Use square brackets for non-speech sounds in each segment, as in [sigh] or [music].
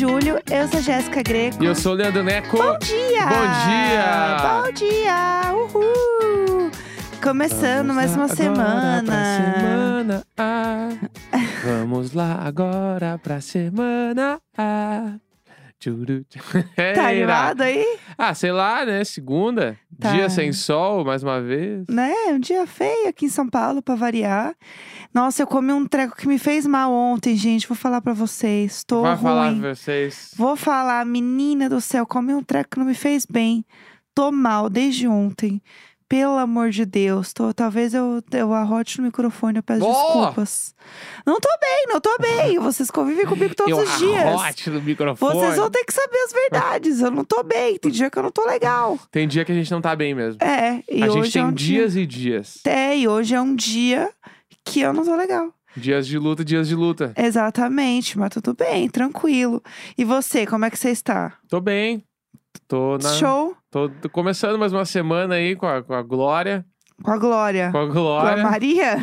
julho. Eu sou a Jéssica Greco. E eu sou o Leandro Neco. Bom dia! Bom dia! Bom dia! Uhul! Começando mais uma semana. Semana A. Vamos lá agora pra semana A. Tchuru, tchu. [laughs] Tá animado aí? Ah, sei lá, né? Segunda. Tá. Dia sem sol, mais uma vez. Né? Um dia feio aqui em São Paulo, pra variar. Nossa, eu comi um treco que me fez mal ontem, gente. Vou falar pra vocês. Tô Vai ruim. falar pra vocês. Vou falar, menina do céu, comi um treco que não me fez bem. Tô mal desde ontem. Pelo amor de Deus. Tô, talvez eu, eu arrote no microfone, eu peço desculpas. Não tô bem, não tô bem. Vocês convivem comigo todos eu os dias. arrote no microfone. Vocês vão ter que saber as verdades. Eu não tô bem. Tem dia que eu não tô legal. Tem dia que a gente não tá bem mesmo. É, e a hoje gente tem é um dias dia. e dias. É, e hoje é um dia que eu não tô legal. Dias de luta, dias de luta. Exatamente, mas tudo bem, tranquilo. E você, como é que você está? Tô bem. Tô na. Show Tô começando mais uma semana aí com a, com a Glória. com a Glória. Com a Com a Glória. Maria?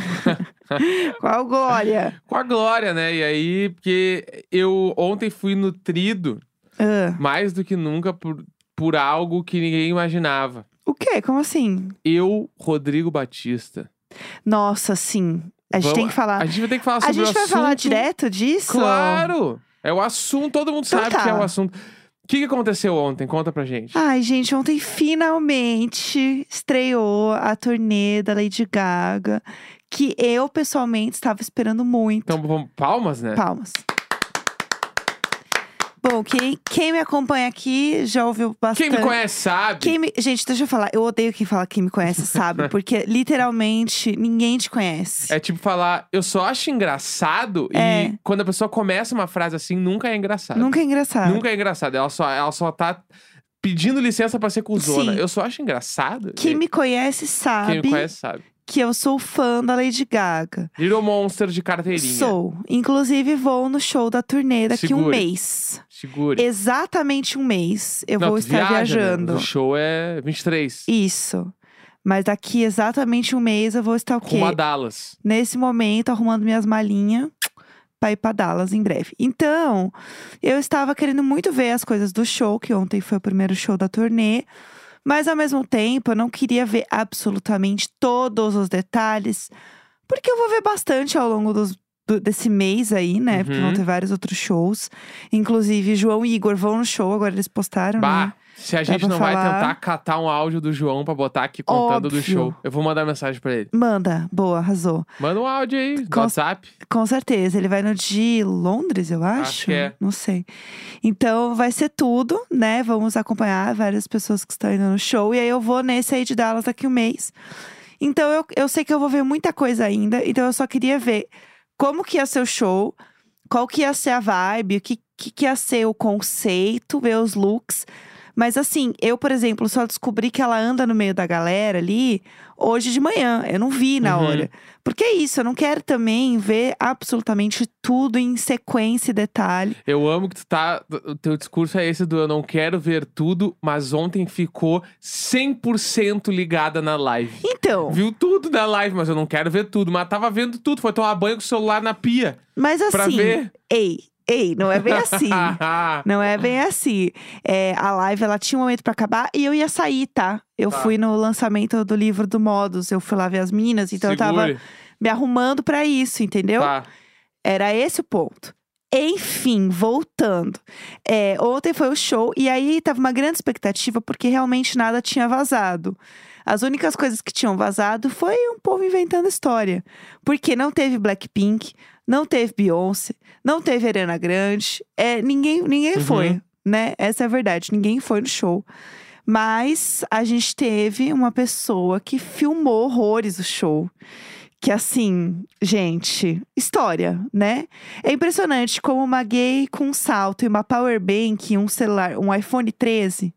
[laughs] Qual Glória? Com a Glória, né? E aí, porque eu ontem fui nutrido Ah, mais do que nunca por, por algo que ninguém imaginava. o quê? Como assim? Eu, Rodrigo Batista. Nossa, sim. A gente Vamos- tem que falar. A gente vai ter que falar A sobre gente o vai assunto. falar direto disso? Claro! É o assunto, todo mundo Então sabe tá. que é o assunto. O que, que aconteceu ontem? Conta pra gente. Ai, gente, ontem finalmente estreou a turnê da Lady Gaga, que eu pessoalmente estava esperando muito. Então, palmas, né? Palmas. Bom, quem, quem me acompanha aqui já ouviu bastante. Quem me conhece sabe. Quem me- Gente, deixa eu falar. Eu odeio quem fala quem me conhece, [laughs] sabe? Porque literalmente ninguém te conhece. É tipo falar, eu só acho engraçado É. e quando a pessoa começa uma frase assim, nunca é engraçado. Nunca é engraçado. Nunca é engraçado. Ela só, ela só tá pedindo licença pra ser cuzona. Sim. Eu só acho engraçado. Quem me conhece sabe Quem me conhece sabe. Que eu sou fã da Lady Gaga. Little Monster de carteirinha. Sou. Inclusive, vou no show da turnê daqui um Segure. mês. Segure. Exatamente um mês eu Não, vou estar viaja, né? viajando. O show é 23. Isso. Mas daqui exatamente um mês eu vou estar o quê? Rumo a Dallas. nesse momento, arrumando minhas malinhas pra ir pra Dallas em breve. Então, eu estava querendo muito ver as coisas do show, que ontem foi o primeiro show da turnê. Mas ao mesmo tempo, eu não queria ver absolutamente todos os detalhes, porque eu vou ver bastante ao longo dos- do- desse mês aí, né? Porque vão Uhum. ter vários outros shows. Inclusive, João e Igor vão no show, agora eles postaram, Bah, né? Se a gente não vai falar. tentar catar um áudio do João pra botar aqui contando do Óbvio. show, eu vou mandar mensagem pra ele. Manda, boa, arrasou. Manda um áudio aí, no Com- WhatsApp. Com certeza, ele vai no de Londres, eu acho. Acho que é. Não sei. Então vai ser tudo, né? Vamos acompanhar várias pessoas que estão indo no show. E aí eu vou nesse aí de Dallas daqui um mês. Então eu, eu sei que eu vou ver muita coisa ainda. Então eu só queria ver como que ia ser o show, qual que ia ser a vibe, o que, que, que ia ser o conceito, ver os looks. Mas assim, eu, por exemplo, só descobri que ela anda no meio da galera ali hoje de manhã. Eu não vi na Uhum. hora. Porque é isso, eu não quero também ver absolutamente tudo em sequência e detalhe. Eu amo que tu tá. O teu discurso é esse do eu não quero ver tudo, mas ontem ficou 100% ligada na live. Então, Viu tudo na live, mas eu não quero ver tudo. Mas tava vendo tudo. Foi tomar banho com o celular na pia. mas Pra assim, ver. ei, ei, não é bem assim. [laughs] Não é bem assim. É, a live, ela tinha um momento pra acabar e eu ia sair, tá? Eu Tá. fui no lançamento do livro do Modus, eu fui lá ver as meninas, então eu tava Segure. me arrumando pra isso, entendeu? Tá. Era esse o ponto. Enfim, voltando. É, ontem foi o show e aí tava uma grande expectativa porque realmente nada tinha vazado. As únicas coisas que tinham vazado foi um povo inventando história. Porque não teve Blackpink, não teve Beyoncé, não teve Ariana Grande. É, ninguém ninguém Uhum. foi, né? Essa é a verdade. Ninguém foi no show. Mas a gente teve uma pessoa que filmou horrores o show. Que assim, gente, história, né? É impressionante como uma gay com um salto e uma power bank e um celular, um iPhone 13,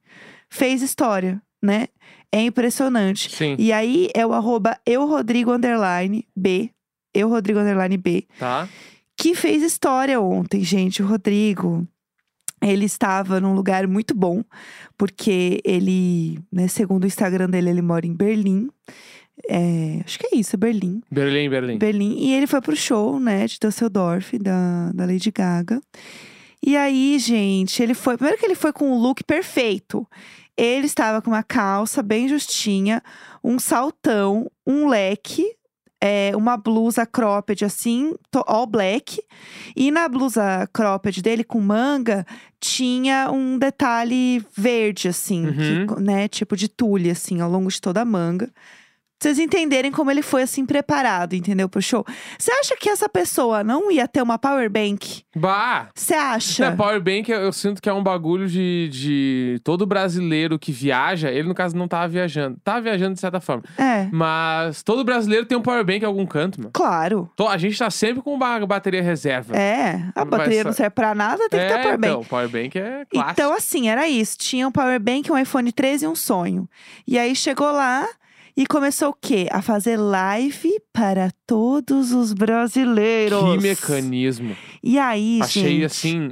fez história, né? É impressionante. Sim. E aí é o arroba eurodrigo underline B, eurodrigo underline B, Tá. que fez história ontem, gente. O Rodrigo, ele estava num lugar muito bom, porque ele, né, segundo o Instagram dele, ele mora em Berlim. É, acho que é isso, Berlim. Berlim, Berlim. Berlim. E ele foi pro show, né, de Düsseldorf, da, da Lady Gaga. E aí, gente, ele foi. Primeiro que ele foi com o look perfeito. Ele estava com uma calça bem justinha, um saltão, um leque, é, uma blusa cropped assim, all black. E na blusa cropped dele, com manga, tinha um detalhe verde, assim, Uhum. que, né? Tipo de tule, assim, ao longo de toda a manga. Vocês entenderem como ele foi, assim, preparado, entendeu? Pro show. Você acha que essa pessoa não ia ter uma power bank? Bah! Você acha? Na Powerbank, eu, eu sinto que é um bagulho de, de todo brasileiro que viaja. Ele, no caso, não tava viajando. Tava viajando de certa forma. É, Mas todo brasileiro tem um Powerbank em algum canto, mano. claro. To- A gente tá sempre com uma bateria reserva. É, a Mas bateria não serve pra nada, tem que ter É, power bank. então, Powerbank é clássico. Então, assim, era isso. Tinha um power bank, um iPhone 13 e um sonho. E aí chegou lá e começou o quê? A fazer live para todos os brasileiros. que mecanismo. E aí, Achei gente, assim.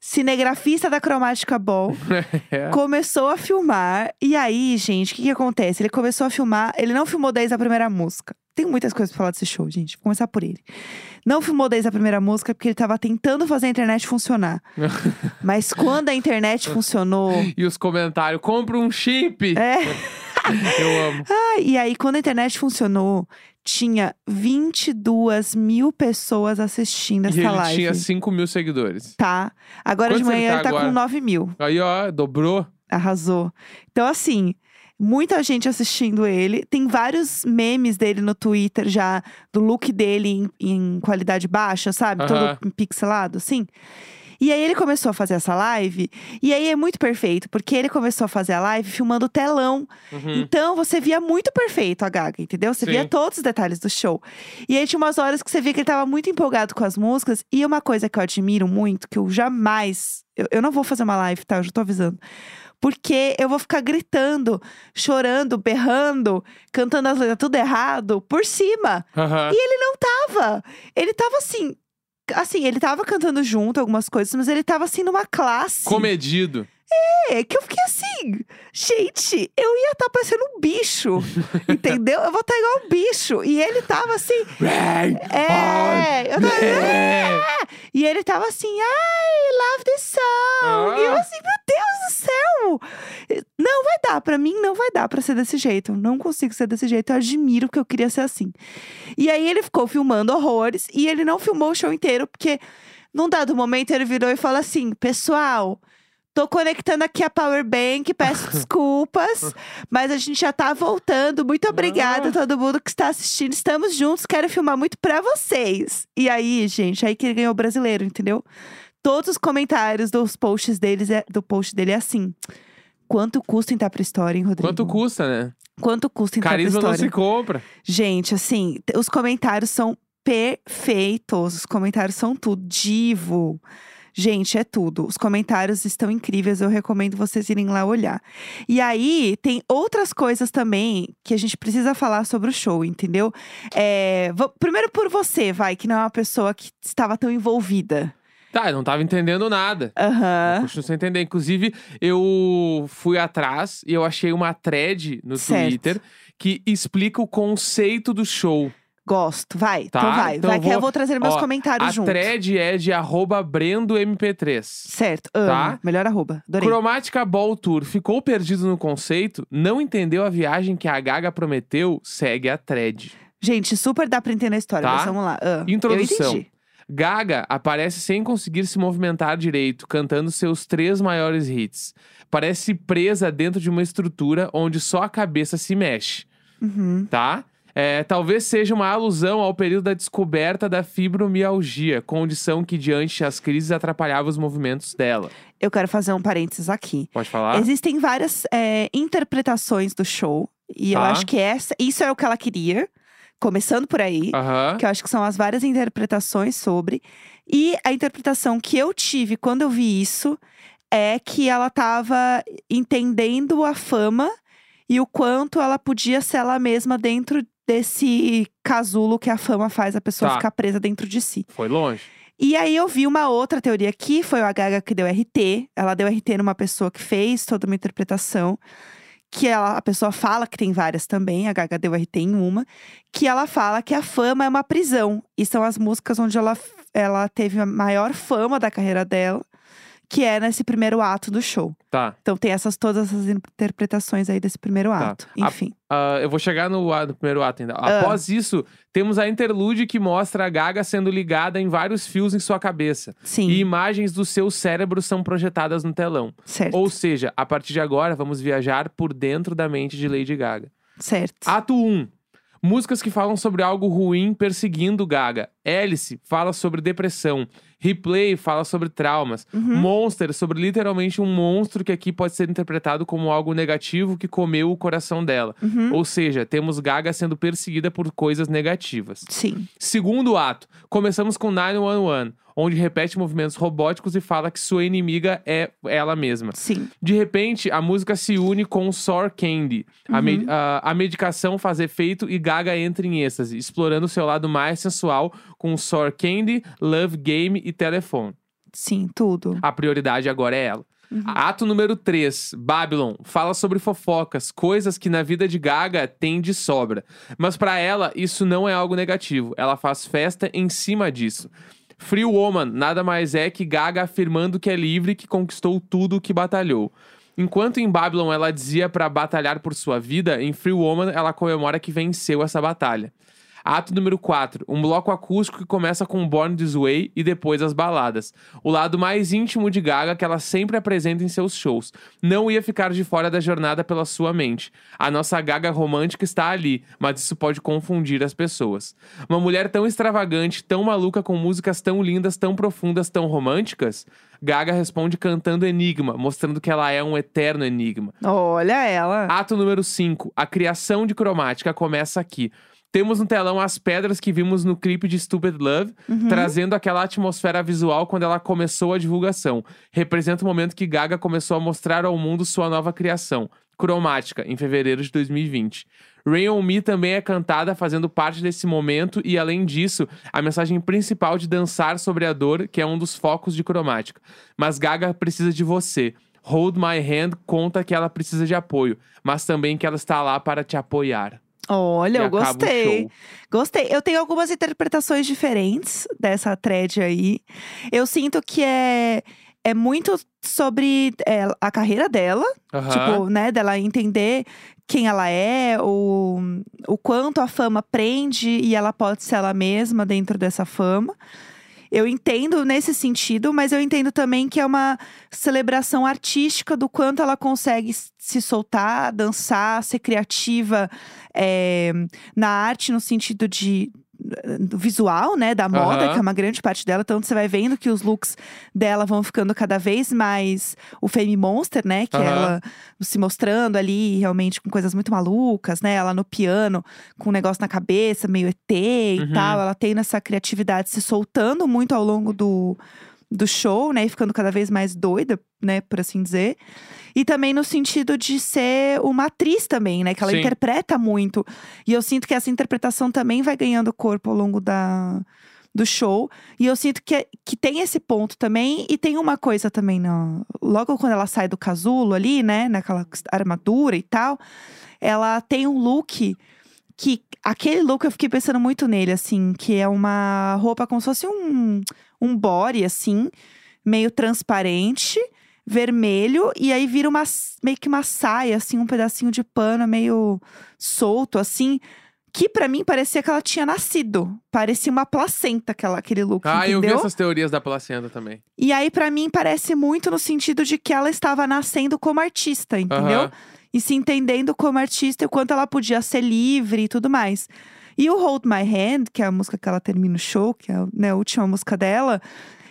cinegrafista da Cromática Ball [laughs] é. começou a filmar. E aí, gente, o que, que acontece? Ele começou a filmar. Ele não filmou desde a primeira música. Tem muitas coisas pra falar desse show, gente. Vou começar por ele. Não filmou desde a primeira música porque ele tava tentando fazer a internet funcionar. [laughs] Mas quando a internet funcionou. E os comentários, compra um chip. É. [laughs] [laughs] Eu amo. Ah, e aí, quando a internet funcionou, tinha 22 mil pessoas assistindo E essa ele live. tinha 5 mil seguidores. Tá. Agora de Quantos ele manhã tá ele tá agora? com 9 mil. Aí, ó, dobrou. Arrasou. Então, assim, muita gente assistindo ele. Tem vários memes dele no Twitter já, do look dele em, em qualidade baixa, sabe? Todo pixelado, assim. E aí ele começou a fazer essa live, e aí é muito perfeito, porque ele começou a fazer a live filmando o telão. Uhum. Então você via muito perfeito a Gaga, entendeu? Você via Sim. todos os detalhes do show. E aí tinha umas horas que você via que ele tava muito empolgado com as músicas. E uma coisa que eu admiro muito, que eu jamais. Eu, eu não vou fazer uma live, tá? Eu já tô avisando. Porque eu vou ficar gritando, chorando, berrando, cantando as letras tudo errado, por cima. Aham. Tava. Ele tava assim. Assim, ele tava cantando junto algumas coisas, mas ele tava assim numa classe. Comedido. É, que eu fiquei assim, gente, eu ia estar parecendo um bicho, [laughs] entendeu? Eu vou estar igual um bicho. E ele tava assim, é, eu tava, É. e ele tava assim, I love this song. E eu Ah. assim, meu Deus do céu! Não vai dar, pra mim não vai dar pra ser desse jeito. Eu não consigo ser desse jeito, eu admiro que eu queria ser assim. E aí ele ficou filmando horrores e ele não filmou o show inteiro, porque num dado momento ele virou e falou assim: pessoal. Tô conectando aqui a Power Bank, peço [laughs] desculpas, mas a gente já tá voltando. Muito obrigada a todo mundo que está assistindo. Estamos juntos, quero filmar muito pra vocês. E aí, gente, aí que ele ganhou o brasileiro, entendeu? Todos os comentários dos posts deles é, do post dele é assim. Quanto custa entrar pra história, hein, Rodrigo? Quanto custa, né? Quanto custa entrar Carisma pra não história? se compra. Gente, assim, os comentários são perfeitos. Os comentários são tudo. Divo. Gente, é tudo. Os comentários estão incríveis. Eu recomendo vocês irem lá olhar. E aí, tem outras coisas também que a gente precisa falar sobre o show, entendeu? É, vo- primeiro por você, vai, que não é uma pessoa que estava tão envolvida. Tá, eu não tava entendendo nada. Aham. Continuo sem entender. Inclusive, eu fui atrás e eu achei uma thread no Certo. Twitter que explica o conceito do show. Gosto. Vai. Tá, Então vai. então vai eu que eu vou- vou trazer meus Ó, comentários A junto. thread é de arroba BrendoMP3. Certo. Amo. Tá. Melhor arroba. Adorei. Cromática Ball Tour ficou perdido no conceito, não entendeu a viagem que a Gaga prometeu, segue a thread. Gente, super dá pra entender a história, Tá. mas vamos lá. Ah, Introdução. Eu entendi. Gaga aparece sem conseguir se movimentar direito, cantando seus três maiores hits. Parece presa dentro de uma estrutura onde só a cabeça se mexe, Uhum. tá? É, talvez seja uma alusão ao período da descoberta da fibromialgia, condição que diante as crises atrapalhava os movimentos dela. Eu quero fazer um parênteses aqui. Pode falar? Existem várias é, interpretações do show. E eu Tá. acho que essa, isso é o que ela queria. Começando por aí. Aham. Que eu acho que são as várias interpretações sobre. E a interpretação que eu tive quando eu vi isso é que ela tava entendendo a fama e o quanto ela podia ser ela mesma dentro desse casulo que a fama faz a pessoa Tá. ficar presa dentro de si. Foi longe. E aí eu vi uma outra teoria que foi a Gaga que deu RT. Ela deu RT numa pessoa que fez toda uma interpretação. que ela, a pessoa fala que tem várias também, a Gaga deu RT em uma, que ela fala que a fama é uma prisão. E são as músicas onde ela, ela teve a maior fama da carreira dela, que é nesse primeiro ato do show. Tá. Então tem essas todas essas interpretações aí desse primeiro Tá. ato. A- Enfim. Ah, eu vou chegar no, a- no primeiro ato ainda. Ah. Após isso, temos a interlude que mostra a Gaga sendo ligada em vários fios em sua cabeça. Sim, E imagens do seu cérebro são projetadas no telão. certo. Ou seja, a partir de agora, vamos viajar por dentro da mente de Lady Gaga. Certo. Ato 1. Músicas que falam sobre algo ruim perseguindo Gaga. Alice fala sobre depressão. Replay fala sobre traumas. Uhum. Monster sobre literalmente um monstro que aqui pode ser interpretado como algo negativo que comeu o coração dela. Uhum. Ou seja, temos Gaga sendo perseguida por coisas negativas. Sim. Segundo ato, começamos com 911, onde repete movimentos robóticos e fala que sua inimiga é ela mesma. Sim. De repente, a música se une com Sour Candy. A, me- a- a medicação faz efeito e Gaga entra em êxtase, explorando seu lado mais sensual com Sour Candy, Love Game e Telefone. Sim, tudo. A prioridade agora é ela. Ato número 3, Babylon, fala sobre fofocas, coisas que na vida de Gaga tem de sobra. Mas pra ela, isso não é algo negativo. Ela faz festa em cima disso. Free Woman nada mais é que Gaga afirmando que é livre e que conquistou tudo o que batalhou. Enquanto em Babylon ela dizia pra batalhar por sua vida, em Free Woman ela comemora que venceu essa batalha. Ato número 4, um bloco acústico que começa com Born This Way e depois as baladas. O lado mais íntimo de Gaga que ela sempre apresenta em seus shows. Não ia ficar de fora da jornada pela sua mente. A nossa Gaga romântica está ali, mas isso pode confundir as pessoas. Uma mulher tão extravagante, tão maluca com músicas tão lindas, tão profundas, tão românticas? Gaga responde cantando Enigma, mostrando que ela é um eterno enigma. Olha ela. Ato número 5. A criação de cromática começa aqui. Temos no telão as pedras que vimos no clipe de Stupid Love, trazendo aquela atmosfera visual quando ela começou a divulgação. Representa o momento que Gaga começou a mostrar ao mundo sua nova criação, Cromática, em fevereiro de 2020. Rain on Me também é cantada fazendo parte desse momento e, além disso, a mensagem principal de dançar sobre a dor, que é um dos focos de Cromática. Mas Gaga precisa de você. Hold My Hand conta que ela precisa de apoio, mas também que ela está lá para te apoiar. Olha, eu gostei. Gostei. Eu tenho algumas interpretações diferentes dessa thread aí. Eu sinto que é, é muito sobre é, a carreira dela, Aham. tipo, né, dela entender quem ela é, o, o quanto a fama prende e ela pode ser ela mesma dentro dessa fama. Eu entendo nesse sentido, mas eu entendo também que é uma celebração artística do quanto ela consegue se soltar, dançar, ser criativa é, na arte no sentido de visual, né, da moda, Aham. que é uma grande parte dela. Tanto você vai vendo que os looks dela vão ficando cada vez mais o Fame Monster, né, que Aham. ela se mostrando ali realmente com coisas muito malucas, né, ela no piano com um negócio na cabeça, meio ET e Uhum. tal. Ela tem nessa criatividade se soltando muito ao longo do, do show, né? E ficando cada vez mais doida, né? Por assim dizer. E também no sentido de ser uma atriz também, né? Que ela Sim. interpreta muito. E eu sinto que essa interpretação também vai ganhando corpo ao longo da, do show. E eu sinto que, que tem esse ponto também. E tem uma coisa também, no, logo quando ela sai do casulo ali, né? Naquela armadura e tal. Ela tem um look que aquele look eu fiquei pensando muito nele, assim, que é uma roupa como se fosse um, um body, assim, meio transparente, vermelho, e aí vira uma meio que uma saia, assim, um pedacinho de pano meio solto, assim. Que pra mim parecia que ela tinha nascido. Parecia uma placenta aquela, aquele look, Ah, eu vi entendeu? essas teorias da placenta também. E aí, pra mim, parece muito no sentido de que ela estava nascendo como artista, entendeu? E se entendendo como artista e o quanto ela podia ser livre e tudo mais. E o Hold My Hand, que é a música que ela termina o show, que é né, a última música dela,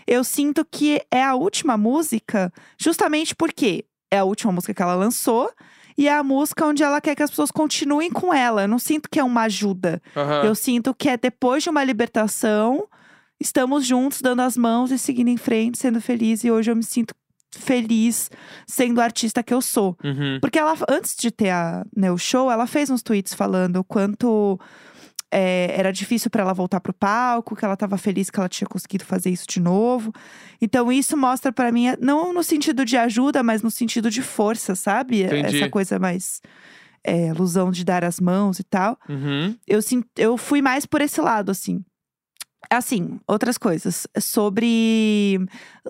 eu sinto que é a última música, justamente porque é a última música que ela lançou. E é a música onde ela quer que as pessoas continuem com ela. Eu não sinto que é uma ajuda. Aham. Eu sinto que é depois de uma libertação, estamos juntos, dando as mãos e seguindo em frente, sendo feliz. E hoje eu me sinto feliz sendo a artista que eu sou. Uhum. Porque ela, antes de ter a, né, o show, ela fez uns tweets falando o quanto é, era difícil pra ela voltar pro palco, que ela tava feliz que ela tinha conseguido fazer isso de novo. Então isso mostra pra mim, não no sentido de ajuda, mas no sentido de força, sabe? Entendi. Essa coisa mais é, ilusão de dar as mãos e tal. Uhum. Eu, eu fui mais por esse lado, assim. Assim, outras coisas. Sobre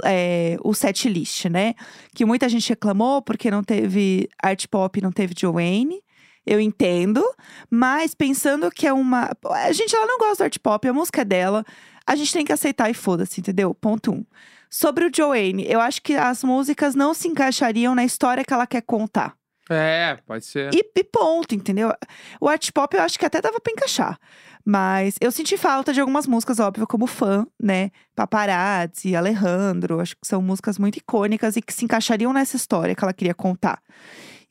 é, o set list, né? Que muita gente reclamou porque não teve art pop, não teve Joanne. Eu entendo. Mas pensando que é uma. A gente, ela não gosta do art pop, a música é dela. A gente tem que aceitar e foda-se, entendeu? Ponto um. Sobre o Joanne, eu acho que as músicas não se encaixariam na história que ela quer contar. É, pode ser. E, e ponto, entendeu? O art pop eu acho que até dava pra encaixar. Mas eu senti falta de algumas músicas, óbvio, como fã, né? Paparazzi, Alejandro. Acho que são músicas muito icônicas e que se encaixariam nessa história que ela queria contar.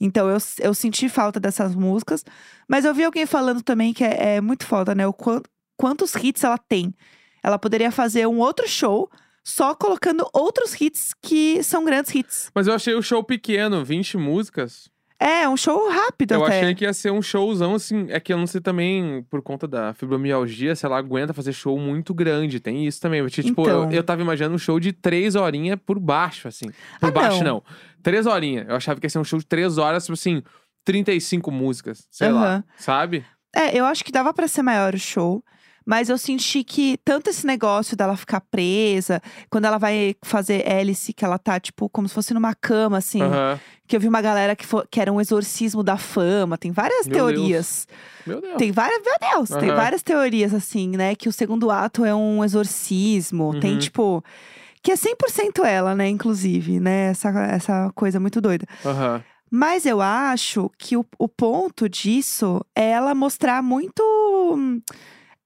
Então eu, eu senti falta dessas músicas. Mas eu vi alguém falando também que é, é muito foda, né? O quan- quantos hits ela tem. Ela poderia fazer um outro show só colocando outros hits que são grandes hits. Mas eu achei o show pequeno, 20 músicas. É, um show rápido Eu até. achei que ia ser um showzão, assim. É que eu não sei também, por conta da fibromialgia, se ela aguenta fazer show muito grande. Tem isso também. Porque, tipo, Então. eu, eu tava imaginando um show de três horinhas por baixo, assim. Por Ah, baixo, não. não. Três horinhas. Eu achava que ia ser um show de três horas, tipo assim, 35 músicas. Sei lá. Sabe? É, eu acho que dava pra ser maior o show. Mas eu senti que tanto esse negócio dela ficar presa, quando ela vai fazer hélice, que ela tá, tipo, como se fosse numa cama, assim. Aham. Que eu vi uma galera que, fo- que era um exorcismo da fama. Tem várias Meu teorias. Meu Deus. Tem várias, meu Deus, tem Aham. várias teorias, assim, né? Que o segundo ato é um exorcismo. Tem, Uhum. tipo. Que é 100% ela, né? Inclusive, né? Essa, essa coisa muito doida. Aham. Mas eu acho que o, o ponto disso é ela mostrar muito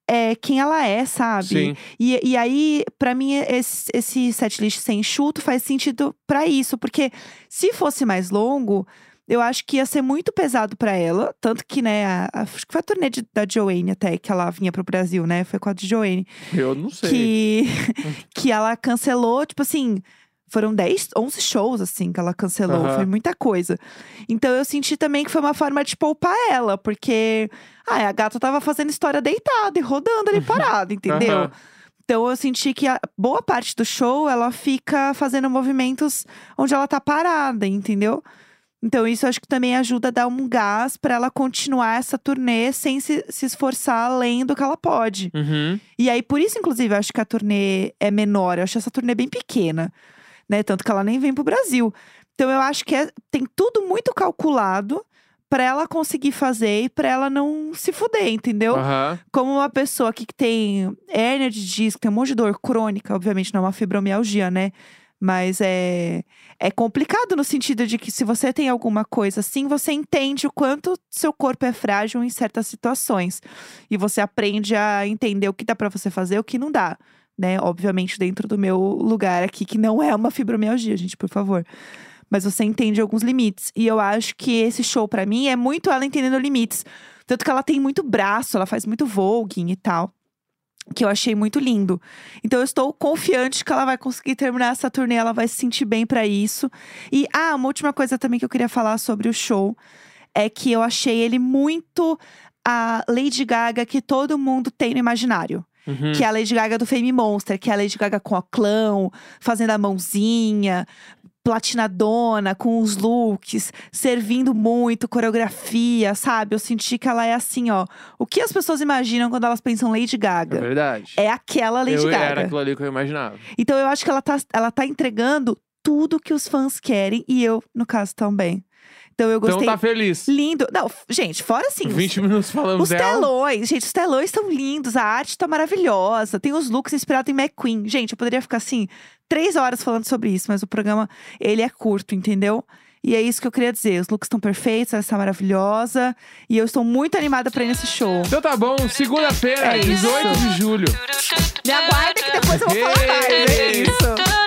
é, quem ela é, sabe? Sim. E, e aí, pra mim, esse, esse setlist sem enxuto faz sentido pra isso. Porque se fosse mais longo, eu acho que ia ser muito pesado pra ela. Tanto que, né, a- a- acho que foi a turnê de- da Joanne até que ela vinha pro Brasil, né? Foi com a de Joanne. Eu não sei. Que, [laughs] que ela cancelou, tipo assim. Foram 10, 11 shows, assim, que ela cancelou. Aham. Foi muita coisa. Então eu senti também que foi uma forma de poupar ela, porque ah, a gata tava fazendo história deitada e rodando ali parada, entendeu? Aham. Então eu senti que a boa parte do show ela fica fazendo movimentos onde ela tá parada, entendeu? Então isso acho que também ajuda a dar um gás pra ela continuar essa turnê sem se, se esforçar além do que ela pode. Uhum. E aí, por isso, inclusive, eu acho que a turnê é menor. Eu acho essa turnê bem pequena, né? Tanto que ela nem vem pro Brasil. Então, eu acho que é- tem tudo muito calculado pra ela conseguir fazer e pra ela não se fuder, entendeu? Aham. Como uma pessoa que tem hérnia de disco, tem um monte de dor crônica, obviamente não é uma fibromialgia, né? Mas é, é complicado no sentido de que se você tem alguma coisa assim, você entende o quanto seu corpo é frágil em certas situações. E você aprende a entender o que dá pra você fazer e o que não dá. Né? Obviamente, dentro do meu lugar aqui, que não é uma fibromialgia, gente, por favor. Mas você entende alguns limites. E eu acho que esse show, pra mim, é muito ela entendendo limites. Tanto que ela tem muito braço, ela faz muito voguing e tal. Que eu achei muito lindo. Então eu estou confiante que ela vai conseguir terminar essa turnê, ela vai se sentir bem pra isso. E, ah, uma última coisa também que eu queria falar sobre o show é que eu achei ele muito a Lady Gaga que todo mundo tem no imaginário. Uhum. Que é a Lady Gaga do Fame Monster, que é a Lady Gaga com o clão, fazendo a mãozinha, platinadona, com os looks, servindo muito, coreografia, sabe? Eu senti que ela é assim, ó. O que as pessoas imaginam quando elas pensam Lady É Gaga? verdade. É aquela Lady eu, Gaga. Era aquilo ali que eu imaginava. Então eu acho que ela tá, ela tá entregando tudo que os fãs querem e eu, no caso, também. Então eu gostei. Então tá feliz. Lindo. Não, gente, fora assim. os- 20 minutos falando os dela. telões, gente, os telões estão lindos, a arte tá maravilhosa, tem os looks inspirados em McQueen. Gente, eu poderia ficar assim, três horas falando sobre isso, mas o programa, ele é curto, entendeu? E é isso que eu queria dizer. Os looks estão perfeitos, ela está maravilhosa. E eu estou muito animada pra ir nesse show. Então tá bom, segunda-feira, É isso. 18 de julho. Me aguardem que depois eu vou falar mais. É Ei! isso.